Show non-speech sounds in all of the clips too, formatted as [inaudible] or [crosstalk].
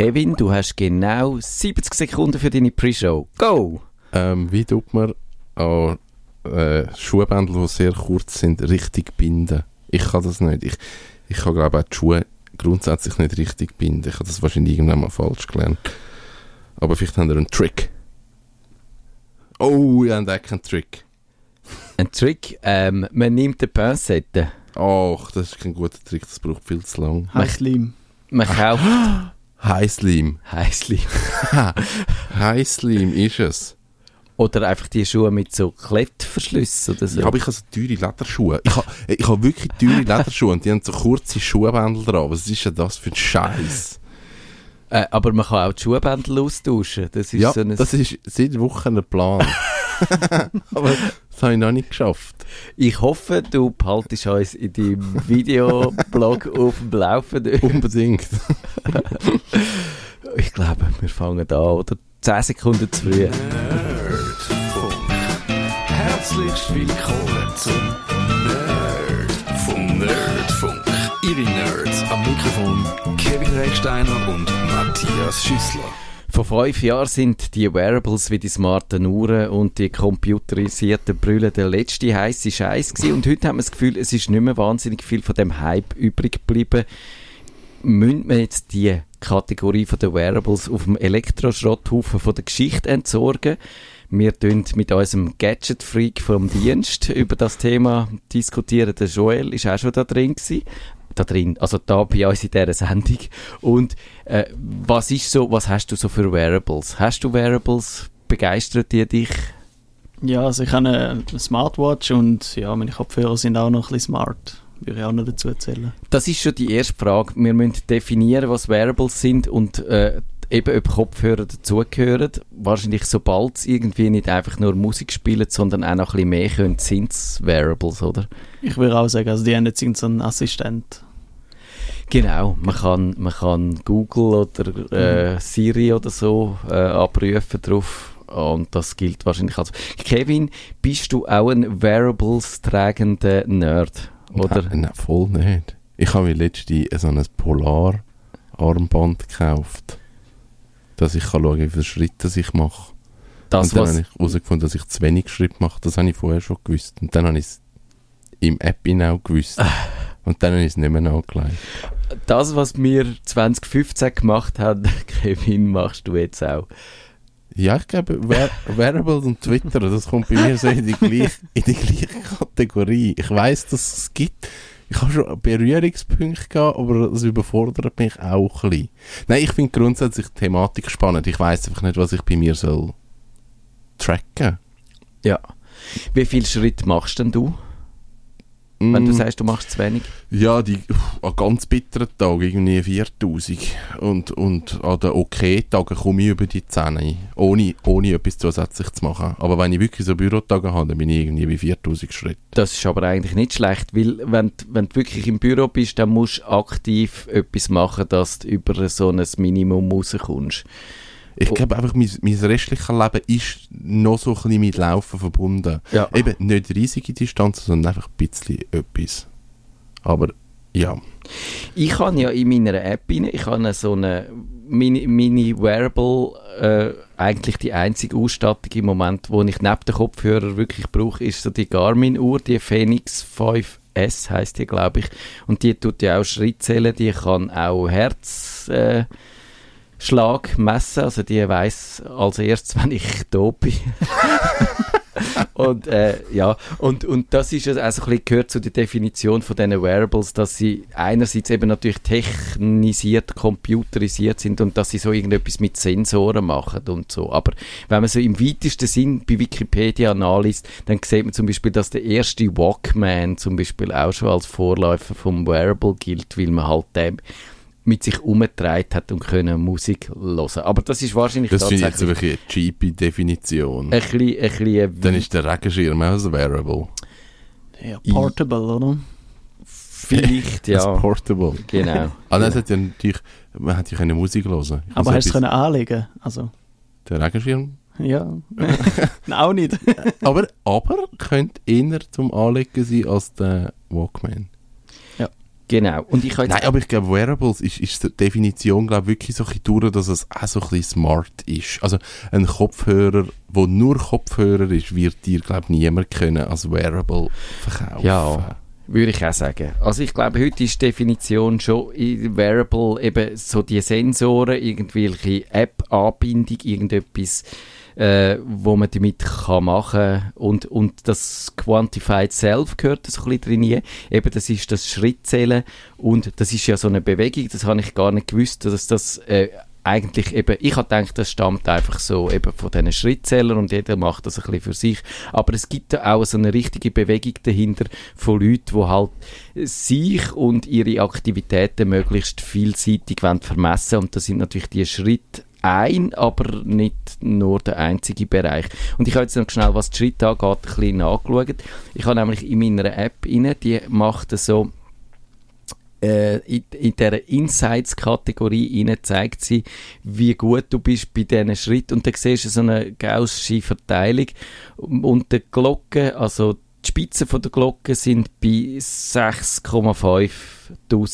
Kevin, du hast genau 70 Sekunden für deine Pre-Show. Go! Ähm, wie tut man an äh, Schuhbändel, die sehr kurz sind, richtig binden? Ich kann das nicht. Ich, ich kann, glaube auch die Schuhe grundsätzlich nicht richtig binden. Ich habe das wahrscheinlich irgendwann mal falsch gelernt. Aber vielleicht haben wir einen Trick. Oh, ich habe einen Trick. Ein Trick, ähm, man nimmt eine Pinsette. Ach, das ist kein guter Trick, das braucht viel zu lang. Heißlim. Man kauft [gasps] [gasps] Heißlim. Heißli. Heißlim ist es. Oder einfach die Schuhe mit so Klettverschlüssen oder so. Ja, aber ich habe so teure Lederschuhe. Ich habe, ich habe wirklich teure Lederschuhe und die haben so kurze Schuhbändel dran. Was ist denn das für ein Scheiß? Äh, aber man kann auch die Schuhbändel austauschen. Das ist Ja, so ein das ist seit Wochen ein Plan. [laughs] aber das habe ich noch nicht geschafft. Ich hoffe, du behaltest uns in deinem Videoblog [laughs] auf dem Laufenden. Unbedingt. [laughs] Ich glaube, wir fangen an, oder? 10 Sekunden zu früh. Nerdfunk. Herzlich willkommen zum Nerdfunk. Nerdfunk. Ihre Kevin Recksteiner und Matthias Schüssler. Vor fünf Jahren sind die Wearables wie die smarten Uhren und die computerisierten Brüllen der letzte heiße Scheiß. Und heute haben wir das Gefühl, es ist nicht mehr wahnsinnig viel von dem Hype übrig geblieben. Müssen wir jetzt die Kategorie von den Wearables auf dem Elektroschrotthaufen von der Geschichte entsorgen? Wir tun mit unserem Gadget-Freak vom Dienst über das Thema diskutieren. Der Joel ist auch schon da drin gewesen. Da drin, also da bei uns in dieser Sendung. Und äh, was ist so, was hast du so für Wearables? Hast du Wearables? Begeistert die dich? Ja, also ich habe eine Smartwatch und ja, meine Kopfhörer sind auch noch ein bisschen smart. Würde ich auch noch dazu erzählen. Das ist schon die erste Frage. Wir müssen definieren, was Wearables sind und äh, eben ob Kopfhörer dazugehören. Wahrscheinlich sobald es irgendwie nicht einfach nur Musik spielen, sondern auch noch ein bisschen mehr können, sind es Wearables, oder? Ich würde auch sagen, also die haben jetzt irgendeinen Assistent. Genau, man kann, man kann Google oder äh, Siri oder so äh, abrufen drauf und das gilt wahrscheinlich als... Kevin, bist du auch ein Wearables tragender Nerd? Oder? Nein, nein, voll nicht. Ich habe mir letztens so ein Polar-Armband gekauft. Dass ich kann schauen kann, wie viele Schritte ich mache. Das, und dann habe ich herausgefunden, dass ich zu wenig Schritte mache. Das habe ich vorher schon gewusst. Und dann habe ich es im App auch gewusst. [laughs] und dann habe ich es nicht mehr nachgelegt. das, was wir 2015 gemacht haben, [laughs] Kevin, machst du jetzt auch. Ja, ich glaube, Wear Wearables und Twitter, das kommt bei mir so in die gleiche, in die gleiche Kategorie. Ich weiß, dass es gibt. Ich habe schon Berührungspunkte gehabt, aber das überfordert mich auch ein bisschen. Nein, ich finde grundsätzlich die Thematik spannend. Ich weiß einfach nicht, was ich bei mir soll tracken. Ja. Wie viel Schritt machst denn du, wenn du Mm, sagst, du machst zu wenig? Ja, die, an ganz bitteren Tagen irgendwie 4000. Und, und an den okay-Tagen komme ich über die 10, ohne, ohne etwas zusätzlich zu machen. Aber wenn ich wirklich so Bürotage habe, dann bin ich irgendwie bei 4000 Schritt. Das ist aber eigentlich nicht schlecht, weil wenn, du- wenn du wirklich im Büro bist, dann musst du aktiv etwas machen, dass du über so ein Minimum rauskommst. Ich Oh. glaube einfach, mein, mein restliches Leben ist noch so ein bisschen mit Laufen verbunden. Ja. Eben nicht riesige Distanzen, sondern einfach ein bisschen etwas. Aber ja. Ich habe ja in meiner App rein, ich habe so eine Mini, Mini Wearable, äh, eigentlich die einzige Ausstattung im Moment, wo ich neben den Kopfhörer wirklich brauche, ist so die Garmin-Uhr, die Phoenix 5S heißt die, glaube ich. Und die tut ja auch Schritt zählen, die kann auch Herz, äh, Schlag messen, also die weiß als erstes, wenn ich da bin. [laughs] und äh, ja, und, und das ist also ein bisschen gehört zu der Definition von diesen Wearables, dass sie einerseits eben natürlich technisiert, computerisiert sind und dass sie so irgendetwas mit Sensoren machen und so. Aber wenn man so im weitesten Sinn bei Wikipedia nachliest, dann sieht man zum Beispiel, dass der erste Walkman zum Beispiel auch schon als Vorläufer vom Wearable gilt, weil man halt den mit sich umgetragen hat und können Musik hören. Aber das ist wahrscheinlich Das finde ich jetzt wirklich eine cheapy Definition. ein bisschen, ein bisschen Dann ist der Regenschirm auch ein Wearable. Ja, portable, oder? vielleicht, [laughs] Das ja, Portable. genau. Ah, nein, es hat ja natürlich, man hätte ja können Musik hören Ich Aber hast du es können anlegen? Also, Der Regenschirm? ja. [laughs] Nein, auch nicht. Aber, aber könnte eher zum Anlegen sein als der Walkman. Genau. Und ich Nein, aber ich glaube, Wearables ist, ist die Definition, glaube ich, wirklich so ein bisschen durch, dass es auch so ein bisschen smart ist. Also ein Kopfhörer, der nur Kopfhörer ist, wird dir, glaube ich, niemand können als Wearable verkaufen. Ja, würde ich auch sagen. Also ich glaube, heute ist die Definition schon in Wearable eben so die Sensoren, irgendwelche App-Anbindung, irgendetwas, äh, wo man damit kann machen und und das Quantified Self gehört so ein bisschen drin. Eben, das ist das Schrittzählen und das ist ja so eine Bewegung, das habe ich gar nicht gewusst, dass das äh, eigentlich eben, ich habe gedacht, das stammt einfach so eben von diesen Schrittzählern und jeder macht das ein bisschen für sich. Aber es gibt auch so eine richtige Bewegung dahinter von Leuten, die halt sich und ihre Aktivitäten möglichst vielseitig wollen vermessen und das sind natürlich die Schritte ein, aber nicht nur der einzige Bereich. Und ich habe jetzt noch schnell, was die Schritte angeht, ein bisschen nachgeschaut. Ich habe nämlich in meiner App rein, die macht so äh, in, in dieser Insights-Kategorie rein zeigt sie, wie gut du bist bei diesen Schritten. Und dann siehst du so eine gaussische Verteilung. Und die Glocke, also die Spitzen von der Glocke sind bei 6,5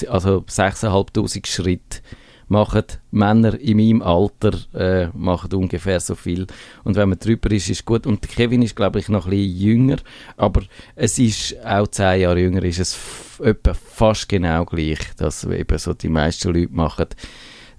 also 6'500 Schritt machen Männer in meinem Alter äh, machen ungefähr so viel. Und wenn man drüber ist, ist gut. Und Kevin ist glaube ich noch ein bisschen jünger, aber es ist auch zehn Jahre jünger, ist es etwa fast genau gleich, dass eben so die meisten Leute machen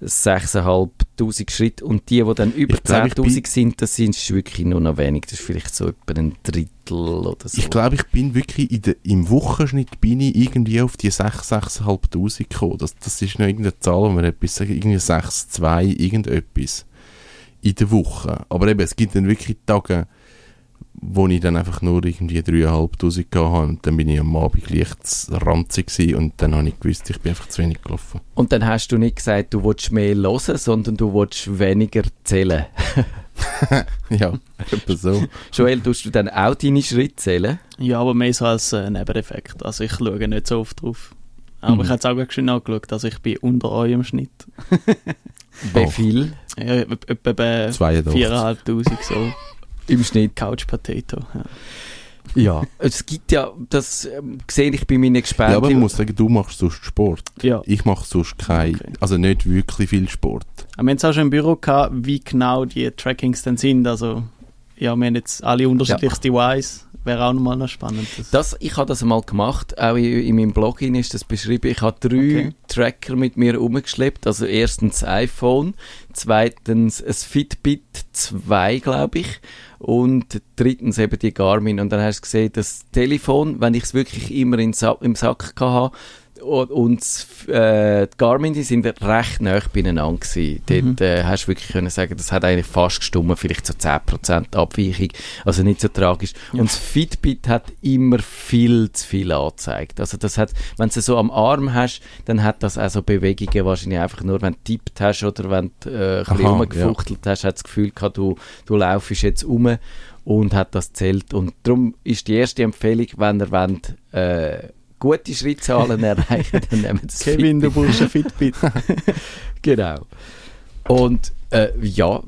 6'500 Schritte und die, die dann über 10'000 sind, das sind wirklich nur noch wenig, das ist vielleicht so etwa ein Drittel oder so. Ich glaube, ich bin wirklich in der, im Wochenschnitt bin ich irgendwie auf die 6, 6'500 gekommen. Das, das ist noch irgendeine Zahl, wo man etwas sagen, irgendwie 6, 2, irgendetwas in der Woche. Aber eben, es gibt dann wirklich Tage, wo ich dann einfach nur irgendwie 3'500 gehabt habe und dann bin ich am Abend leicht ranzig und dann habe ich gewusst, ich bin einfach zu wenig gelaufen. Und dann hast du nicht gesagt, du willst mehr hören, sondern du willst weniger zählen. [laughs] ja, etwa so. Joel, tust du dann auch deine Schritte zählen? Ja, aber mehr so als äh, Nebeneffekt. Also ich schaue nicht so oft drauf. Aber Mhm. ich habe jetzt auch schön angeschaut, also ich bin unter eurem Schnitt. Wie viel Ja, etwa bei 82. 4'500 so. Im Schnitt? Couch Potato. Ja. Ja, es gibt ja, das ähm, sehe ich bei meinen Gesprächen. Ja, aber ich muss sagen, du machst sonst Sport. ja. Ich mache sonst kein, Okay. also nicht wirklich viel Sport. Wir haben jetzt auch schon im Büro gehabt, wie genau die Trackings dann sind. Also, ja, wir haben jetzt alle unterschiedlichste Device. Wäre auch nochmal noch spannend. Das, Das, ich habe das mal gemacht, auch in, in meinem Blog ist das beschrieben. Ich habe drei Okay. Tracker mit mir umgeschleppt. Also erstens das iPhone, zweitens ein Fitbit 2, glaube ich, und drittens eben die Garmin. Und dann hast du gesehen, das Telefon, wenn ich es wirklich immer in Sa im Sack hatte, und, und äh, die Garmin, die sind recht nah beieinander gewesen. Dort äh, hast du wirklich können sagen, das hat eigentlich fast gestummen, vielleicht so 10% Abweichung, also nicht so tragisch. Ja. Und das Fitbit hat immer viel zu viel angezeigt. Also das hat, wenn du so am Arm hast, dann hat das auch so Bewegungen wahrscheinlich einfach nur, wenn du tippt hast oder wenn du äh, ein bisschen Aha, rumgefuchtelt hast, hat das Gefühl gehabt, du, du laufst jetzt um und hat das zählt. Und darum ist die erste Empfehlung, wenn ihr wollt, äh, gute Schrittzahlen [laughs] erreichen, dann nehmt das Kevin, du Fitbit. brauchst ein Fitbit. [laughs] Genau. Und äh, ja,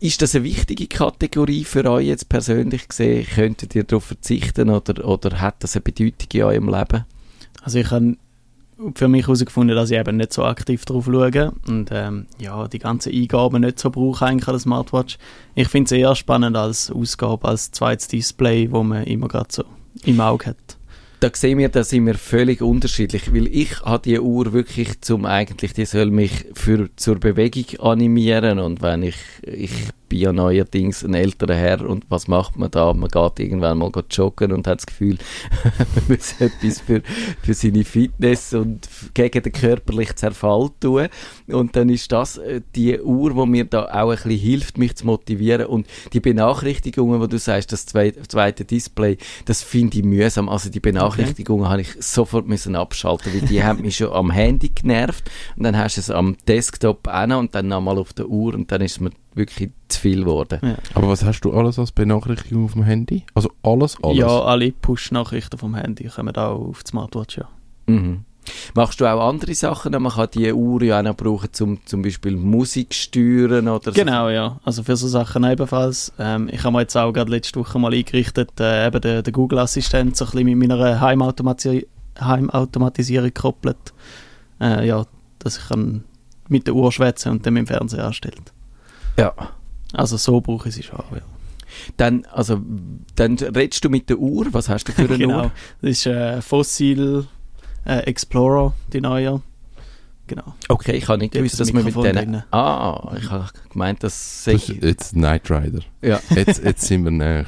ist das eine wichtige Kategorie für euch jetzt persönlich gesehen? Könntet ihr darauf verzichten oder, oder hat das eine Bedeutung in eurem Leben? Also ich habe für mich herausgefunden, dass ich eben nicht so aktiv drauf schaue und ähm, ja, die ganzen Eingaben nicht so brauche eigentlich an der Smartwatch. Ich finde es eher spannend als Ausgabe, als zweites Display, wo man immer gerade so im Auge hat. Da sehen wir, da sind wir völlig unterschiedlich, weil ich habe die Uhr wirklich zum eigentlich, die soll mich für, zur Bewegung animieren und wenn ich, ich bin ja neuerdings ein älterer Herr und was macht man da? Man geht irgendwann mal joggen und hat das Gefühl, [laughs] man muss etwas für, für seine Fitness und gegen den körperlichen Zerfall tun und dann ist das äh, die Uhr, wo mir da auch ein bisschen hilft, mich zu motivieren und die Benachrichtigungen, wo du sagst, das zwe zweite Display, das finde ich mühsam. Also die Benachrichtigungen habe ich sofort müssen abschalten, weil die haben mich schon am Handy genervt und dann hast du es am Desktop an und dann nochmal auf der Uhr und dann ist es mir wirklich zu viel geworden. Ja, Aber was hast du alles als Benachrichtigung auf dem Handy? Also alles, alles? ja alle Push-Nachrichten vom Handy kommen auch auf die Smartwatch, ja. Mhm. Machst du auch andere Sachen? Man kann die Uhr ja auch noch brauchen, zum zum Beispiel Musik steuern oder Genau, ja. Also für so Sachen ebenfalls. Ähm, ich habe mir jetzt auch gerade letzte Woche mal eingerichtet, äh, eben den, den Google-Assistent so ein bisschen mit meiner Heimautomation Heimautomatisierung gekoppelt. Äh, ja, dass ich kann mit der Uhr schwätzen und dann mit dem Fernseher anstellt. Ja. Also so brauche ich sie schon, ja. Dann, also, dann redest du mit der Uhr. Was hast du für eine [laughs] genau. Uhr? Das ist äh, Fossil äh, Explorer, die neue. Genau. Okay, ich habe nicht gewusst, das dass man mit denen... drin. Ah, ich habe gemeint, dass... Das ist jetzt Knight Rider. Ja. [laughs] Jetzt, jetzt sind wir näher.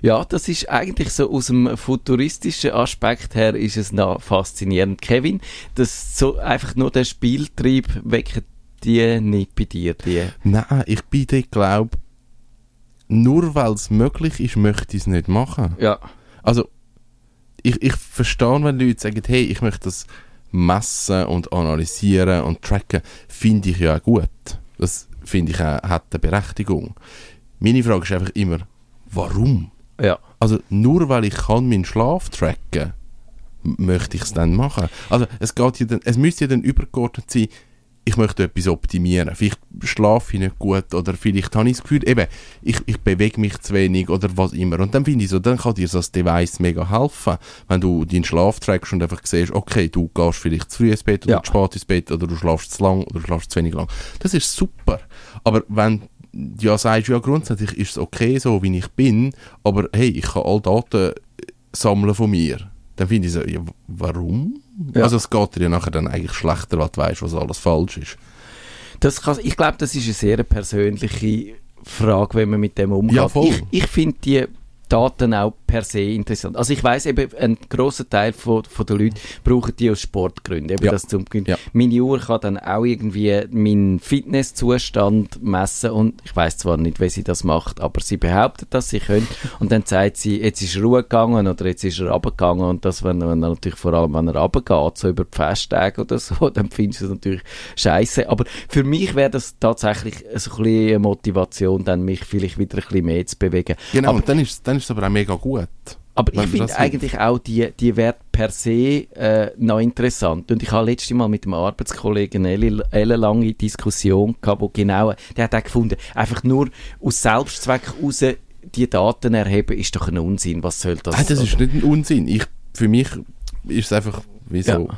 Ja, das ist eigentlich so aus dem futuristischen Aspekt her ist es noch faszinierend. Kevin, das so einfach nur der Spieltrieb weckt die nicht bei dir, die. Nein, ich bin dort, glaube nur weil es möglich ist, möchte ich es nicht machen. Ja. Also, ich, ich verstehe, wenn Leute sagen, hey, ich möchte das messen und analysieren und tracken, finde ich ja gut. Das finde ich auch, hat eine Berechtigung. Meine Frage ist einfach immer, warum? Ja. Also nur weil ich kann meinen Schlaf tracken, möchte ich es dann machen. Also es geht ja dann, es müsste ja dann übergeordnet sein, ich möchte etwas optimieren. Vielleicht schlafe ich nicht gut oder vielleicht habe ich das Gefühl, eben, ich, ich bewege mich zu wenig oder was immer. Und dann finde ich so, dann kann dir so das Device mega helfen, wenn du deinen Schlaf trackst und einfach siehst, okay, du gehst vielleicht zu früh ins Bett oder Ja. zu spät ins Bett oder du schlafst zu lang oder du schlafst zu wenig lang. Das ist super. Aber wenn du ja sagst, ja grundsätzlich ist es okay so, wie ich bin, aber hey, ich kann all Daten sammeln von mir. Dann finde ich so, ja, warum? Ja. Also es geht dir ja nachher dann eigentlich schlechter, weil du weißt, was alles falsch ist. Das kann, ich glaube, das ist eine sehr persönliche Frage, wenn man mit dem umgeht. Ja. Ich, ich finde die Daten auch per se interessant. Also ich weiß eben, ein grosser Teil von, von der Leute brauchen die aus Sportgründen. Eben Ja. das zum, Ja. Meine Uhr kann dann auch irgendwie meinen Fitnesszustand messen und ich weiß zwar nicht, wie sie das macht, aber sie behauptet, dass sie können und dann sagt sie, jetzt ist Ruhe gegangen oder jetzt ist er runtergegangen und das, wenn, wenn er natürlich vor allem, wenn er runtergeht, so über die Festtage oder so, [laughs] dann findest du es natürlich scheiße. Aber für mich wäre das tatsächlich so ein bisschen eine Motivation, dann mich vielleicht wieder ein bisschen mehr zu bewegen. Genau, Aber und dann ist, dann ist es aber auch mega gut. Aber Wenn ich finde eigentlich auch die, die Werte per se äh, noch interessant. Und ich habe letztes Mal mit einem Arbeitskollegen eine elle- ellenlange Diskussion gehabt, wo genau, der hat auch gefunden, einfach nur aus Selbstzweck raus die Daten erheben, ist doch ein Unsinn. Was soll das? Nein, das ist nicht ein Unsinn. Ich, für mich ist es einfach wie so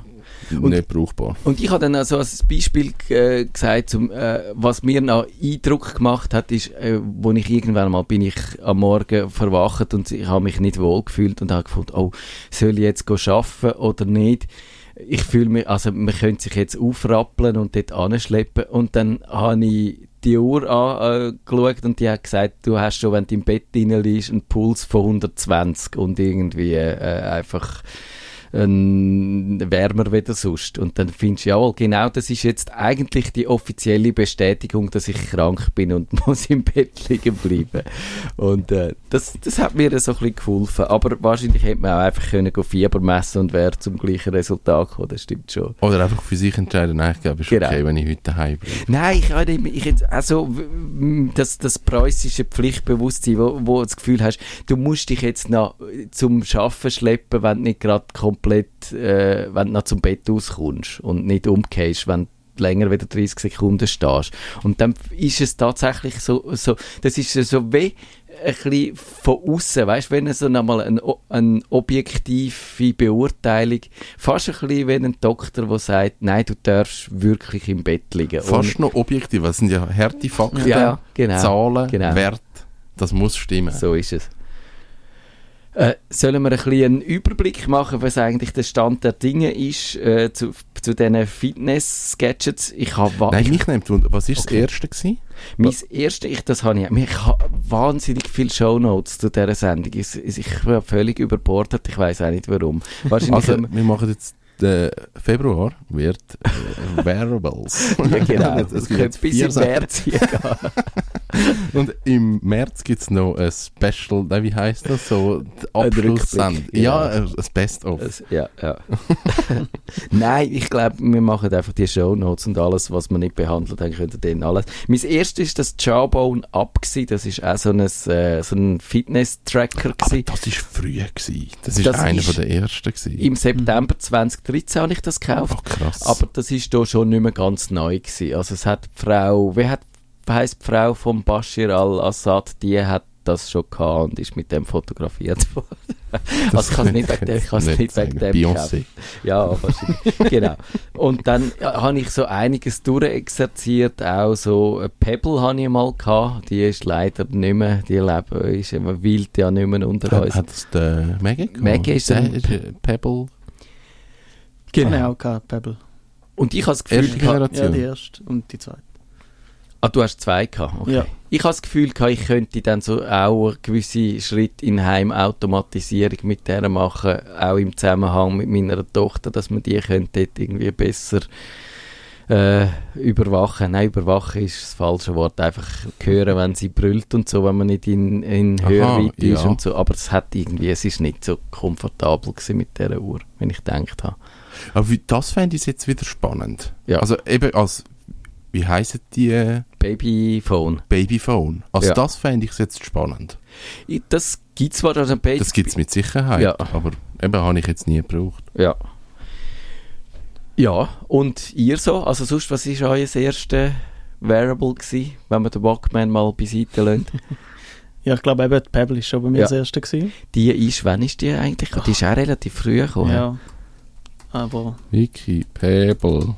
Und- nicht brauchbar. Und ich habe dann also als Beispiel äh, gesagt, zum, äh, was mir noch Eindruck gemacht hat, ist, äh, wo ich irgendwann mal bin ich am Morgen verwacht und ich habe mich nicht wohl gefühlt und habe gefunden, oh, soll ich jetzt arbeiten oder nicht? Ich fühle mich, also man könnte sich jetzt aufrappeln und dort anschleppen und dann habe ich die Uhr angeschaut und die hat gesagt, du hast schon, wenn du im Bett drin liegst, einen Puls von 120 und irgendwie äh, einfach ähm, wärmer wie sonst. Und dann findest du, jawohl, genau das ist jetzt eigentlich die offizielle Bestätigung, dass ich krank bin und [laughs] muss im Bett liegen bleiben. Und äh, das, das hat mir so ein bisschen geholfen. Aber wahrscheinlich hätte man auch einfach können Fieber messen und wäre zum gleichen Resultat gekommen, das stimmt schon. Oder einfach für sich entscheiden, nein, ich glaube, es ist Genau. okay, wenn ich heute daheim bleibe. Nein, ich ich also das, das preußische Pflichtbewusstsein, wo, wo du das Gefühl hast, du musst dich jetzt noch zum Schaffen schleppen, wenn du nicht gerade komplett, äh, wenn du noch zum Bett auskommst und nicht umgehst, wenn du länger wieder 30 Sekunden stehst. Und dann ist es tatsächlich so, so das ist so wie ein bisschen von außen, weißt wenn so nochmal eine, eine objektive Beurteilung, fast ein bisschen wie ein Doktor, der sagt, nein, du darfst wirklich im Bett liegen. Fast noch objektiv, es sind ja harte Fakten, Ja, genau. Zahlen, Genau. Werte, das muss stimmen. So ist es. Äh, sollen wir ein bisschen einen Überblick machen, was eigentlich der Stand der Dinge ist äh, zu, zu diesen Fitness-Gadgets? Ich habe Nein, mich nimmt was war Okay. das erste gewesen? mein erste, ich, das habe ich, ich habe wahnsinnig viele Shownotes zu dieser Sendung. Ich, ich bin völlig überbordet, ich weiß auch nicht warum. Wahrscheinlich Also, wir- machen jetzt, der Februar wird äh, Wearables. [laughs] ja, genau, [laughs] es könnte bis vier im Sachen. März hier gehen. [laughs] [laughs] Und im März gibt es noch ein Special, nein, wie heisst das? So. Rückblick, Ja, ja. das Best-of. Es- ja, ja. [laughs] Nein, ich glaube, wir machen einfach die Shownotes und alles, was wir nicht behandelt haben, könnt ihr dann alles. Mein erstes ist das Jawbone Up gewesen. Das ist auch so ein, äh, so ein Fitness-Tracker Aber das war früh. Gewesen. Das ist Das einer ist- von der ersten. Gewesen. Im September 2013 habe ich das gekauft. Ach, krass. Aber das ist da schon nicht mehr ganz neu gewesen. Also es hat Frau, wie hat, heisst die Frau von Bashir al-Assad, die hat das schon gehabt und ist mit dem fotografiert [laughs] worden. also ich kann es nicht wegen dem, ich es nicht wegen sagen. dem Beyoncé. Ja, wahrscheinlich. genau. Und dann ja, habe ich so einiges durchexerziert, auch so eine Pebble habe ich mal gehabt, die ist leider nicht mehr, die Leben ist immer wild ja nicht mehr unter Hat, uns. hat das der Maggie gehabt? Maggie ist ein- äh, Pebble. Genau. Ich auch gehabt, Pebble. Und ich habe das Gefühl, Erste gehabt, Ja, Generation. die erste und die zweite. Ah, du hast zwei gehabt, okay. Ja. Ich habe das Gefühl, gehabt, ich könnte dann so auch einen gewissen Schritt in Heimautomatisierung mit der machen, auch im Zusammenhang mit meiner Tochter, dass man die könnte irgendwie besser äh, überwachen. Nein, überwachen ist das falsche Wort. Einfach hören, wenn sie brüllt und so, wenn man nicht in, in Aha, Hörweite ist ja. und so. Aber es hat irgendwie, es ist nicht so komfortabel gewesen mit dieser Uhr, wenn ich gedacht habe. Aber das fände ich jetzt wieder spannend. Ja. Also eben als, wie heissen die äh, Babyphone. Babyphone? Also Ja. das fände ich jetzt spannend. Das gibt zwar also ein Baby. Das gibt es mit Sicherheit, Ja. aber eben habe ich jetzt nie gebraucht. Ja. Ja, und ihr so? Also sonst, was war euer erstes Wearable gewesen, wenn man den Walkman mal beiseite lässt? [laughs] Ja, ich glaube eben, die Pebble ist schon bei mir Ja. das erste gewesen. Die ist, wann ist die eigentlich? Die ist auch relativ früh gekommen. Ja. Aber Wiki, Pebble.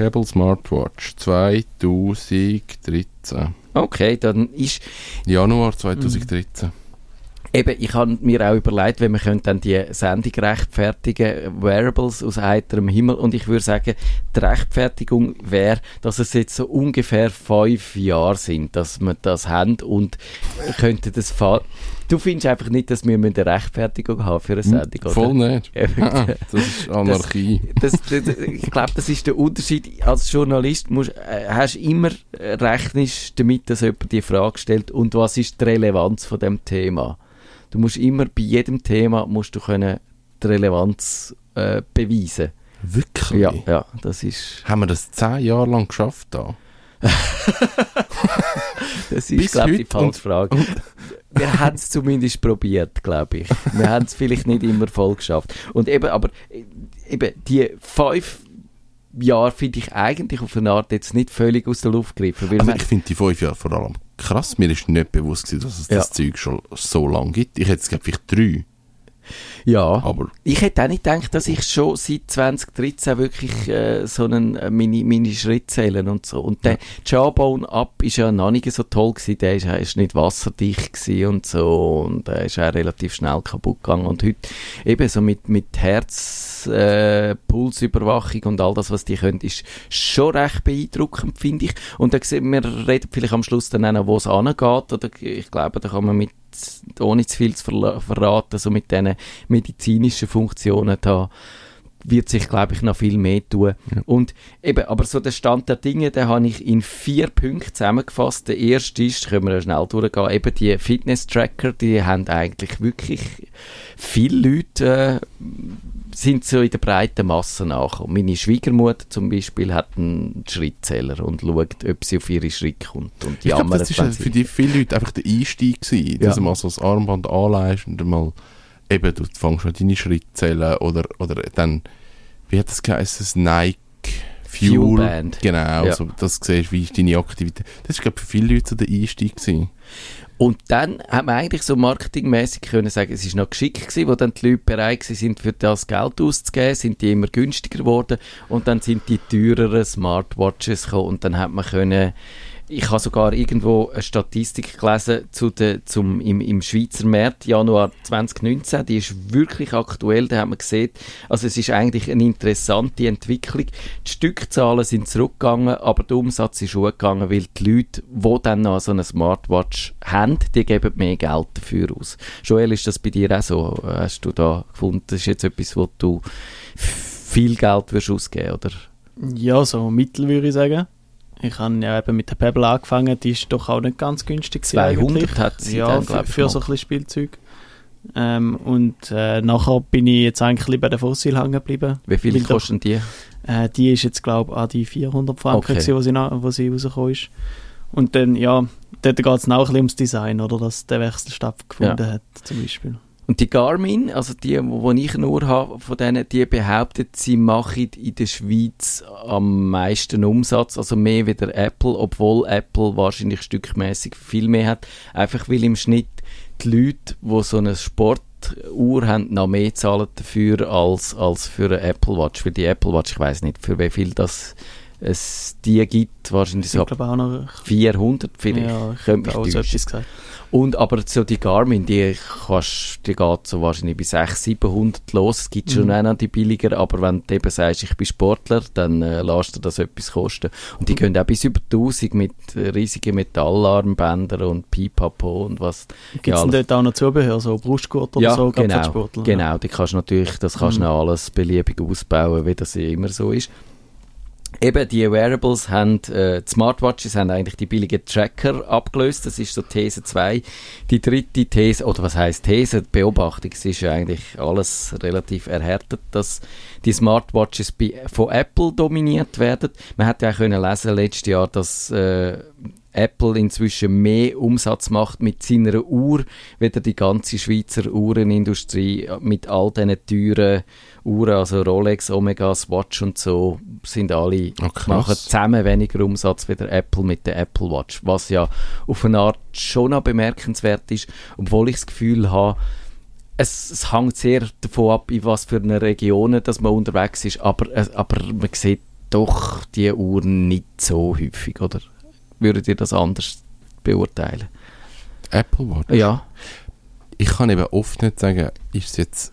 Pebble Smartwatch 2013. Okay, dann ist Januar 2013. eben, ich habe mir auch überlegt, wenn wir können dann die Sendung rechtfertigen, Wearables aus heiterem Himmel und ich würde sagen, die Rechtfertigung wäre, dass es jetzt so ungefähr fünf Jahre sind, dass wir das haben und könnte das fa Du findest einfach nicht, dass wir eine Rechtfertigung haben für eine Sendung, oder? Voll nicht. [laughs] Ah, das ist Anarchie. Das, das, ich glaube, das ist der Unterschied. Als Journalist musst, äh, hast immer äh, rechnest damit, dass jemand die Frage stellt und was ist die Relevanz von dem Thema. Du musst immer bei jedem Thema musst du können die Relevanz äh, beweisen. Wirklich? Ja, ja, das ist Haben wir das zehn Jahre lang geschafft da? [laughs] das ist glaube ich die falsche Frage. Wir haben es zumindest probiert, glaube ich. Wir haben es vielleicht nicht immer voll geschafft. Und eben, aber äh, eben die fünf Jahre finde ich eigentlich auf eine Art jetzt nicht völlig aus der Luft gegriffen. Also ich finde die fünf Jahre vor allem krass. Mir ist nicht bewusst gewesen, dass es das Ja. Zeug schon so lange gibt. Ich hätte es glaub, vielleicht drei, Ja, aber ich hätte auch nicht gedacht, dass ich schon seit 2013 wirklich äh, so einen äh, meine, meine Schritte zählen und so. Und der Jawbone Up ist ja noch nicht so toll gewesen, der ist, ist nicht wasserdicht gewesen und so und der ist auch relativ schnell kaputt gegangen. Und heute eben so mit, mit Herz, äh, und all das, was die können, ist schon recht beeindruckend, finde ich. Und da sehen wir reden vielleicht am Schluss dann auch noch, wo es angeht, oder ich glaube, da kann man mit ohne zu viel zu verraten, so mit diesen medizinischen Funktionen da wird sich, glaube ich, noch viel mehr tun. Und eben, aber so der Stand der Dinge, den habe ich in vier Punkten zusammengefasst. Der erste ist, können wir ja schnell durchgehen, eben die Fitness-Tracker, die haben eigentlich wirklich viele Leute äh, sind so in der breiten Masse nachgekommen. Meine Schwiegermutter zum Beispiel hat einen Schrittzähler und schaut, ob sie auf ihre Schritte kommt. Und ich glaube, jammert, das sie- für die viele Leute einfach der Einstieg gewesen, dass Ja. du mal so das Armband anlegst und dann mal eben, du fängst an deine Schritte zählen oder, oder dann, wie hat das geheißen, das Nike Fuel, Fuelband. genau, Ja. so, das siehst, wie ist deine Aktivität. Das glaube ich, für viele Leute so der Einstieg gewesen. Und dann hat man eigentlich so marketingmäßig können sagen, es ist noch geschickt gewesen, wo dann die Leute bereit sind, für das Geld auszugeben, sind die immer günstiger geworden und dann sind die teureren Smartwatches gekommen und dann hat man können ich habe sogar irgendwo eine Statistik gelesen zu der, zum, im, im Schweizer März, Januar 2019. Die ist wirklich aktuell, da hat man gesehen. Also es ist eigentlich eine interessante Entwicklung. Die Stückzahlen sind zurückgegangen, aber der Umsatz ist hochgegangen, weil die Leute, die dann noch so eine Smartwatch haben, die geben mehr Geld dafür aus. Joel, ist das bei dir auch so? Hast du da gefunden, das ist jetzt etwas, wo du viel Geld wirst ausgeben, oder? ja, so mittel würde ich sagen. Ich habe ja eben mit der Pebble angefangen, die ist doch auch nicht ganz günstig. gewesen 200 eigentlich. hat sie ja, dann, für, für so ein bisschen Spielzeug. Ähm, und äh, nachher bin ich jetzt eigentlich bei der Fossil hängen geblieben. Wie viel kosten die? Äh, die ist jetzt, glaube ich, an die 400 Franken, Okay. gewesen, wo, sie wo sie rausgekommen ist. Und dann, ja, dort geht es auch ein bisschen ums Design, oder, dass der Wechsel stattgefunden hat, zum Beispiel. Und die Garmin, also die, wo ich nur habe, von denen, die behauptet, sie machen in der Schweiz am meisten Umsatz, also mehr wie der Apple, obwohl Apple wahrscheinlich stückmäßig viel mehr hat. Einfach weil im Schnitt die Leute, die so eine Sportuhr haben, noch mehr zahlen dafür als, als für eine Apple Watch. Für die Apple Watch, ich weiß nicht, für wie viel das es die gibt, wahrscheinlich so Ich glaube auch noch. 400 vielleicht. Ja, ich Könnte auch so etwas gesagt. Und aber so die Garmin, die, kannst, die geht so wahrscheinlich bis 600, 700 los. Es gibt schon Mhm. noch die billiger, aber wenn du eben sagst, ich bin Sportler, dann äh, lässt dir das etwas kosten. Und die gehen auch bis über 1000 mit riesigen Metallarmbändern und Pipapo und was. Gibt es Ja, denn dort auch noch Zubehör, so Brustgurt oder so, für die genau, Sportler? genau. Die kannst natürlich, das kannst du Mhm. alles beliebig ausbauen, wie das immer so ist. Eben, die Wearables haben, äh, die Smartwatches haben eigentlich die billigen Tracker abgelöst. Das ist so These 2. Die dritte These, oder was heißt These? Die Beobachtung, es ist ja eigentlich alles relativ erhärtet, dass die Smartwatches von Apple dominiert werden. Man hat ja auch können lesen letztes Jahr, dass äh, Apple inzwischen mehr Umsatz macht mit seiner Uhr, weder die ganze Schweizer Uhrenindustrie mit all diesen teuren Uhren, also Rolex, Omega, Swatch und so, sind alle Oh, machen zusammen weniger Umsatz wie der Apple mit der Apple Watch, was ja auf eine Art schon noch bemerkenswert ist, obwohl ich das Gefühl habe, es, es hängt sehr davon ab, in was für eine Region dass man unterwegs ist, aber, äh, aber man sieht doch die Uhren nicht so häufig, oder? Würdet ihr das anders beurteilen? Apple Watch. Ja. Ich kann eben oft nicht sagen, ist es jetzt.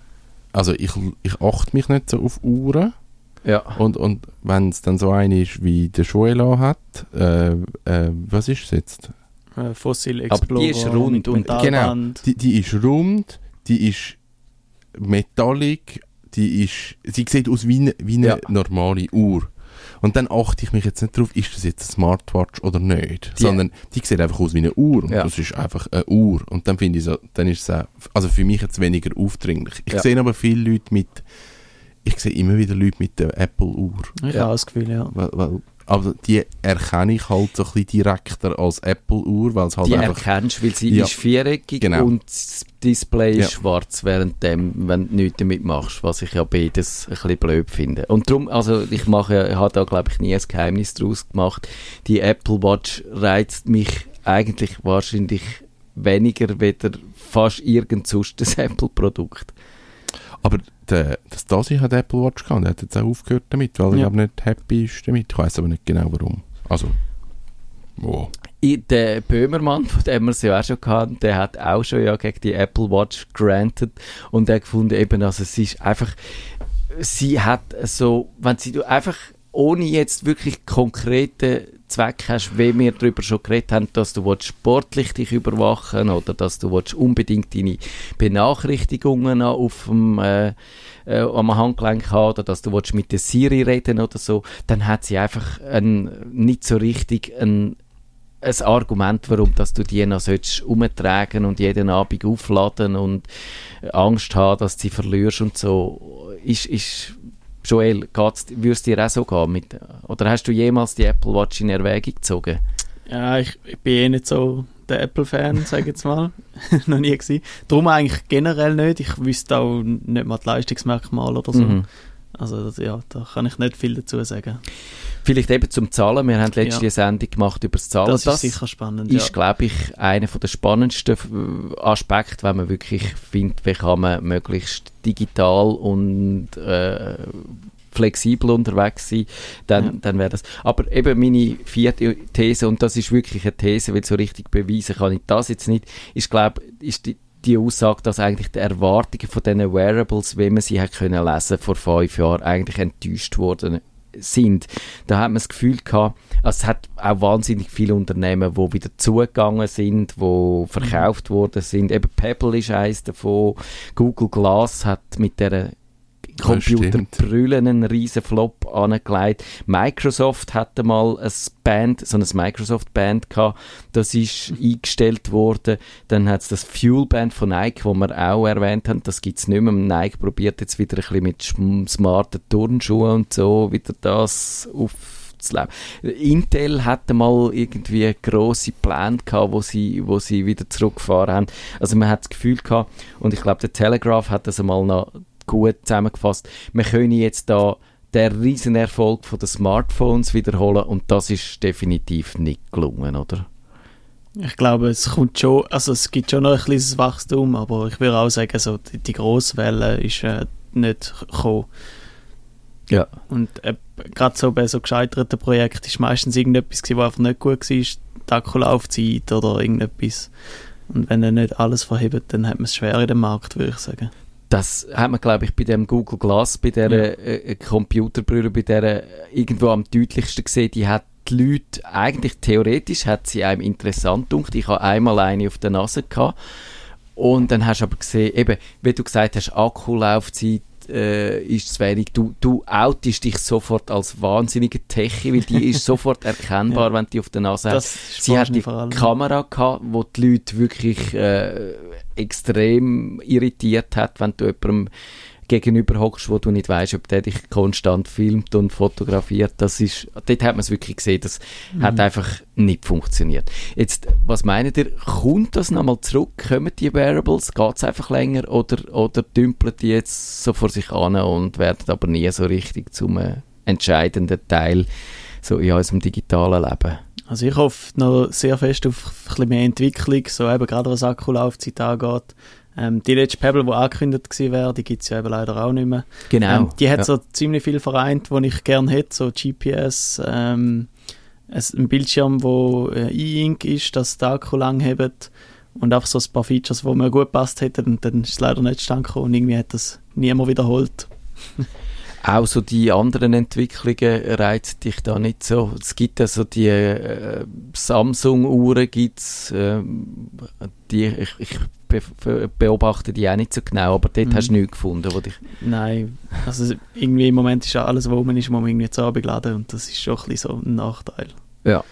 Also ich, ich achte mich nicht so auf Uhren. Ja. Und, und wenn es dann so eine ist, wie der Joel hat, äh, äh, was ist es jetzt? Äh, Fossil Aber Explorer die ist rund und- Metallband. Die, die ist rund, die ist metallic, die ist, sie sieht aus wie eine, wie eine Ja. normale Uhr. Und dann achte ich mich jetzt nicht darauf, ist das jetzt eine Smartwatch oder nicht, Die- sondern die sieht einfach aus wie eine Uhr und Ja. das ist einfach eine Uhr und dann finde ich so, dann ist es auch, also für mich jetzt weniger aufdringlich. Ich Ja. sehe aber viele Leute mit, ich sehe immer wieder Leute mit der Apple-Uhr, Ich Ja. habe das Gefühl, ja. weil, weil, aber die erkenne ich halt so ein bisschen direkter als Apple-Uhr, weil es halt Die einfach erkennst, weil sie Ja. ist viereckig Genau. und das Display ist Ja. schwarz, während dem, wenn du nichts damit machst, was ich ja beides ein bisschen blöd finde. Und darum, also ich mache, ich habe da glaube ich nie ein Geheimnis draus gemacht. Die Apple Watch reizt mich eigentlich wahrscheinlich weniger weder fast irgend sonst das Apple-Produkt. Aber der, das Dasi hat Apple Watch gehabt, der hat jetzt auch aufgehört damit, weil er Ja. glaub, nicht happy ist damit. Ich weiß aber nicht genau warum. Also, wow. I- Der Böhmermann, [laughs] von dem wir es ja auch schon hatten, der hat auch schon ja gegen die Apple Watch granted und er gefunden eben, also es ist einfach, sie hat so, wenn sie du einfach ohne jetzt wirklich konkrete Zweck hast, wie wir darüber schon geredet haben, dass du willst sportlich dich überwachen oder dass du willst unbedingt deine Benachrichtigungen auf dem, äh, äh, am Handgelenk haben oder dass du willst mit der Siri reden oder so, dann hat sie einfach ein, nicht so richtig ein ein Argument, warum dass du die noch umtragen und jeden Abend aufladen und Angst haben, dass du sie verlierst und so, ist, ist Joel, würdest dir auch so gehen? Mit, oder hast du jemals die Apple Watch in Erwägung gezogen? Ja, ich, ich bin eh nicht so der Apple-Fan, sage ich jetzt mal. [laughs] Noch nie gewesen. Darum eigentlich generell nicht. Ich wüsste auch nicht mal die Leistungsmerkmale oder so. Mhm. Also ja, da kann ich nicht viel dazu sagen. Vielleicht eben zum Zahlen. Wir haben letzte Ja. Sendung gemacht über das Zahlen. Das, ist sicher spannend. ist, ja. glaube ich, einer der spannendsten äh, Aspekte, wenn man wirklich findet, wie kann man möglichst digital und äh, flexibel unterwegs sein, dann, Ja. dann wäre das. Aber eben meine vierte These, und das ist wirklich eine These, weil so richtig beweisen kann ich das jetzt nicht, ist, glaube ist die, die Aussage, dass eigentlich die Erwartungen von diesen Wearables, wie man sie hat können lesen vor fünf Jahren, eigentlich enttäuscht worden sind. Da hat man das Gefühl gehabt, also es hat auch wahnsinnig viele Unternehmen, die wieder zugegangen sind, die verkauft worden sind. Eben Pebble ist eines davon. Google Glass hat mit der Computerbrille einen riesen Flop angelegt. Microsoft hatte mal ein Band, so ein Microsoft Band gehabt, das ist eingestellt worden. Dann hat es das Fuel Band von Nike, wo wir auch erwähnt haben, das gibt es nicht mehr. Nike probiert jetzt wieder ein bisschen mit smarten Turnschuhen und so wieder das auf. Intel hatte mal irgendwie grosse Pläne gehabt, wo sie, wo sie wieder zurückgefahren haben. Also man hat das Gefühl gehabt, und ich glaube, der Telegraph hat das einmal noch gut zusammengefasst, wir können jetzt da der Riesenerfolg von den Smartphones wiederholen und das ist definitiv nicht gelungen, oder? Ich glaube, es kommt schon, also es gibt schon noch ein kleines Wachstum, aber ich würde auch sagen, so die, die grosse Welle ist äh, nicht gekommen. Ja. Und äh, gerade so bei so gescheiterten Projekten ist meistens irgendetwas was einfach nicht gut war, die Akkulaufzeit oder irgendetwas. Und wenn er nicht alles verhebt, dann hat man es schwer in dem Markt, würde ich sagen. Das hat man, glaube ich, bei dem Google Glass, bei der Ja. äh, Computerbrille, bei der äh, irgendwo am deutlichsten gesehen, die hat die Leute, eigentlich theoretisch hat sie einem interessant gedacht. Ich habe einmal eine auf der Nase gehabt. Und dann hast du aber gesehen, eben, wie du gesagt hast, Akkulaufzeit äh, ist zu wenig. Du, du outest dich sofort als wahnsinnige Techie, weil die ist [laughs] sofort erkennbar, wenn du die auf der Nase ist Sie hat die. Kamera gehabt, wo die Leute wirklich äh, extrem irritiert hat, wenn du jemandem gegenüber hockst, wo du nicht weißt, ob der dich konstant filmt und fotografiert. Das ist, dort hat man es wirklich gesehen, das hat einfach nicht funktioniert. Jetzt, was meint ihr, kommt das nochmal zurück? Kommen die Wearables? Geht es einfach länger oder, oder dümpeln die jetzt so vor sich an und werden aber nie so richtig zum äh, entscheidenden Teil so in unserem digitalen Leben? Also ich hoffe noch sehr fest auf ein bisschen mehr Entwicklung, so eben gerade was Akkulaufzeit angeht. Ähm, die letzte Pebble, die angekündigt gewesen wäre, die gibt es ja eben leider auch nicht mehr. Genau. Ähm, die hat ja. so ziemlich viel vereint, die ich gerne hätte, so GPS, ähm, ein Bildschirm, wo äh, E-Ink ist, dass der Akku lang hebt und einfach so ein paar Features, die mir gut passt hätten und dann ist es leider nicht zustande gekommen und irgendwie hat das niemand wiederholt. [laughs] Auch so die anderen Entwicklungen reizt dich da nicht so. Es gibt ja so die äh, Samsung-Uhren, gibt's, ähm, die, ich, ich be be- beobachte die auch nicht so genau, aber dort Mhm. hast du nichts gefunden, wo dich... Nein, also irgendwie im Moment ist ja alles, was rum ist, muss man irgendwie zu Abend laden und das ist schon ein bisschen so ein Nachteil. Ja.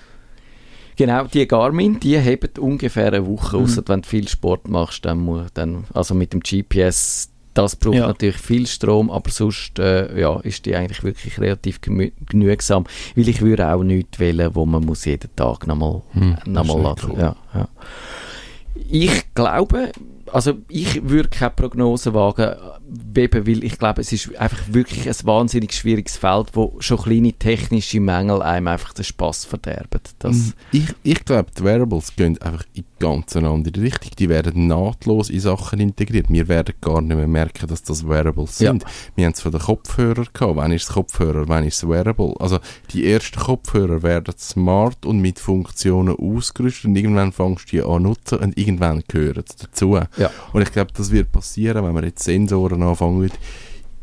Genau, die Garmin, die haben ungefähr eine Woche, Mhm. außer wenn du viel Sport machst, dann, mu- dann also mit dem GPS, das braucht Ja. natürlich viel Strom, aber sonst äh, ja, ist die eigentlich wirklich relativ genügsam, weil ich würde auch nichts wählen, wo man muss jeden Tag nochmal Hm, nochmal laden. nicht cool. Ja, ja. Ich glaube, also ich würde keine Prognose wagen, eben, weil ich glaube, es ist einfach wirklich ein wahnsinnig schwieriges Feld, wo schon kleine technische Mängel einem einfach den Spaß verderben. Das, Ich, ich glaube, die Wearables gehen einfach in ganz eine andere Richtung. Die werden nahtlos in Sachen integriert. Wir werden gar nicht mehr merken, dass das Wearables Ja. sind. Wir haben es von den Kopfhörern gehabt. Wann ist es Kopfhörer, wann ist es Wearable? Also die ersten Kopfhörer werden smart und mit Funktionen ausgerüstet und irgendwann fängst du die an nutzen und irgendwann gehören sie dazu. Ja. Und ich glaube, das wird passieren, wenn man jetzt Sensoren anfangen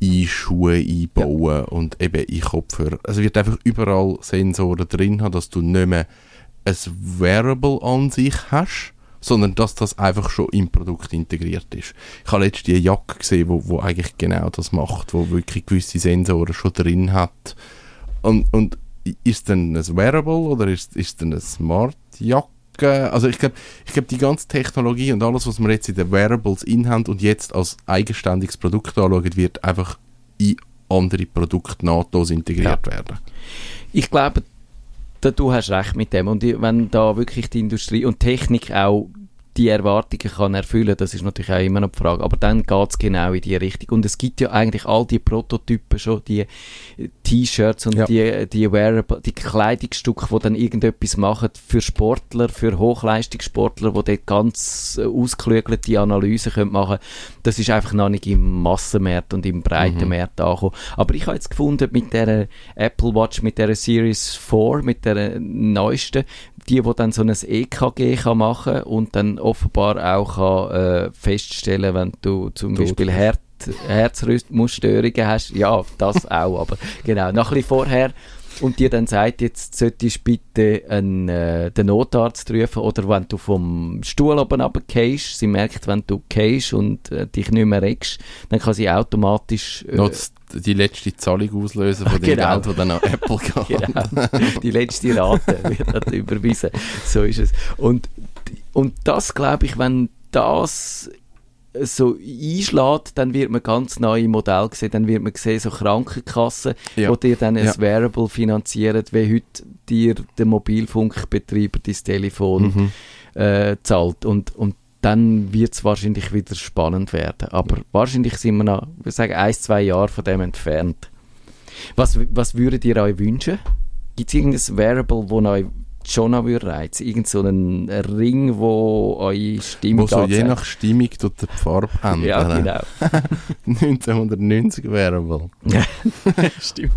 in Schuhe einbauen und eben in Kopfhörer. Also wird einfach überall Sensoren drin haben, dass du nicht mehr ein Wearable an sich hast, sondern dass das einfach schon im Produkt integriert ist. Ich habe letztens eine Jacke gesehen, wo, wo eigentlich genau das macht, wo wirklich gewisse Sensoren schon drin hat. Und, und ist denn ein Wearable oder ist, ist denn eine Smart Jacke? Also ich glaube, ich glaube, die ganze Technologie und alles, was wir jetzt in den Wearables inhand und jetzt als eigenständiges Produkt anschauen, wird einfach in andere Produkte nahtlos integriert werden. Ich glaube, du hast recht mit dem. Und wenn da wirklich die Industrie und Technik auch die Erwartungen kann erfüllen, das ist natürlich auch immer noch die Frage. Aber dann geht es genau in die Richtung. Und es gibt ja eigentlich all die Prototypen schon, die T-Shirts und Ja. die, die Wearable, die Kleidungsstücke, die dann irgendetwas machen für Sportler, für Hochleistungssportler, die dort ganz äh, ausgeklügelte Analysen können machen Das ist einfach noch nicht im Massenmarkt und im breiten Mhm. Markt angekommen. Aber ich habe jetzt gefunden, mit der Apple Watch, mit der Series 4, mit der neuesten, die, die dann so ein EKG kann machen und dann offenbar auch kann, äh, feststellen, wenn du zum Tot Beispiel. Her Herzrhythmusstörungen hast. Ja, das [laughs] auch, aber genau, noch ein bisschen vorher. Und dir dann sagt, jetzt solltest du bitte einen, äh, den Notarzt rufen oder wenn du vom Stuhl oben runtergehst, sie merkt, wenn du gehst und äh, dich nicht mehr regst, dann kann sie automatisch äh, das- die letzte Zahlung auslösen von [laughs] dem Genau. Geld, das dann an Apple [laughs] geht. Genau. Die letzte Rate wird dann überwiesen. So ist es. Und, und das glaube ich, wenn das so einschlägt, dann wird man ganz neue Modelle sehen. Dann wird man sehen, so Krankenkassen, Ja. wo dir dann ein Ja. Wearable finanzieren, wie heute dir der Mobilfunkbetreiber dein Telefon Mhm. äh, zahlt. Und, und dann wird es wahrscheinlich wieder spannend werden. Aber wahrscheinlich sind wir noch, ich sagen, ein, zwei Jahre von dem entfernt. Was, was würdet ihr euch wünschen? Gibt es irgendein Wearable, das euch schon noch reizen? Irgend so einen Ring, wo eure Stimme Wo so je nach Stimmung tut die Farbe ändern. Ja, genau. [laughs] 1990 Wearable. [laughs] Stimmt.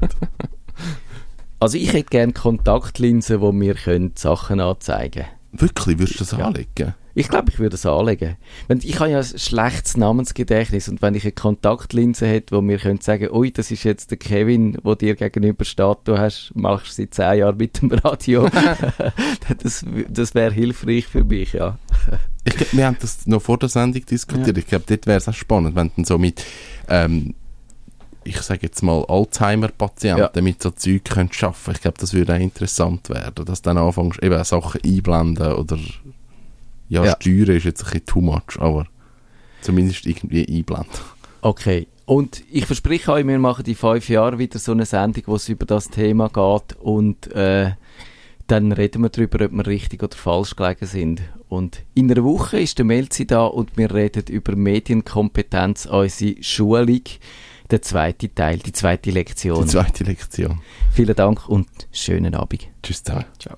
Also ich hätte gerne Kontaktlinsen, wo mir Sachen anzeigen können. Wirklich, würdest du das Ja. anlegen? Ich glaube, ich würde es anlegen. Wenn, ich habe ja ein schlechtes Namensgedächtnis und wenn ich eine Kontaktlinse hätte, wo mir könnte sagen, ui, das ist jetzt der Kevin, wo dir gegenüber steht, du hast, machst seit zehn Jahren mit dem Radio. [laughs] [laughs] das das wäre hilfreich für mich, ja. Ich, wir haben das noch vor der Sendung diskutiert. Ich glaube, dort wäre es auch spannend, wenn du so mit, ähm, ich sage jetzt mal, Alzheimer-Patienten Ja. mit so Zeug könntest arbeiten. Ich glaube, das würde auch interessant werden, dass du dann anfängst, eben Sachen einblenden oder, ja, Ja. steuern ist jetzt ein bisschen too much, aber zumindest irgendwie einblenden. Okay. Und ich verspreche euch, wir machen in fünf Jahren wieder so eine Sendung, wo es über das Thema geht und äh, dann reden wir darüber, ob wir richtig oder falsch gelegen sind. Und in einer Woche ist der Melzi da und wir reden über Medienkompetenz, unsere Schulung, der zweite Teil, die zweite Lektion. Die zweite Lektion. Vielen Dank und schönen Abend. Tschüss zusammen. Ciao.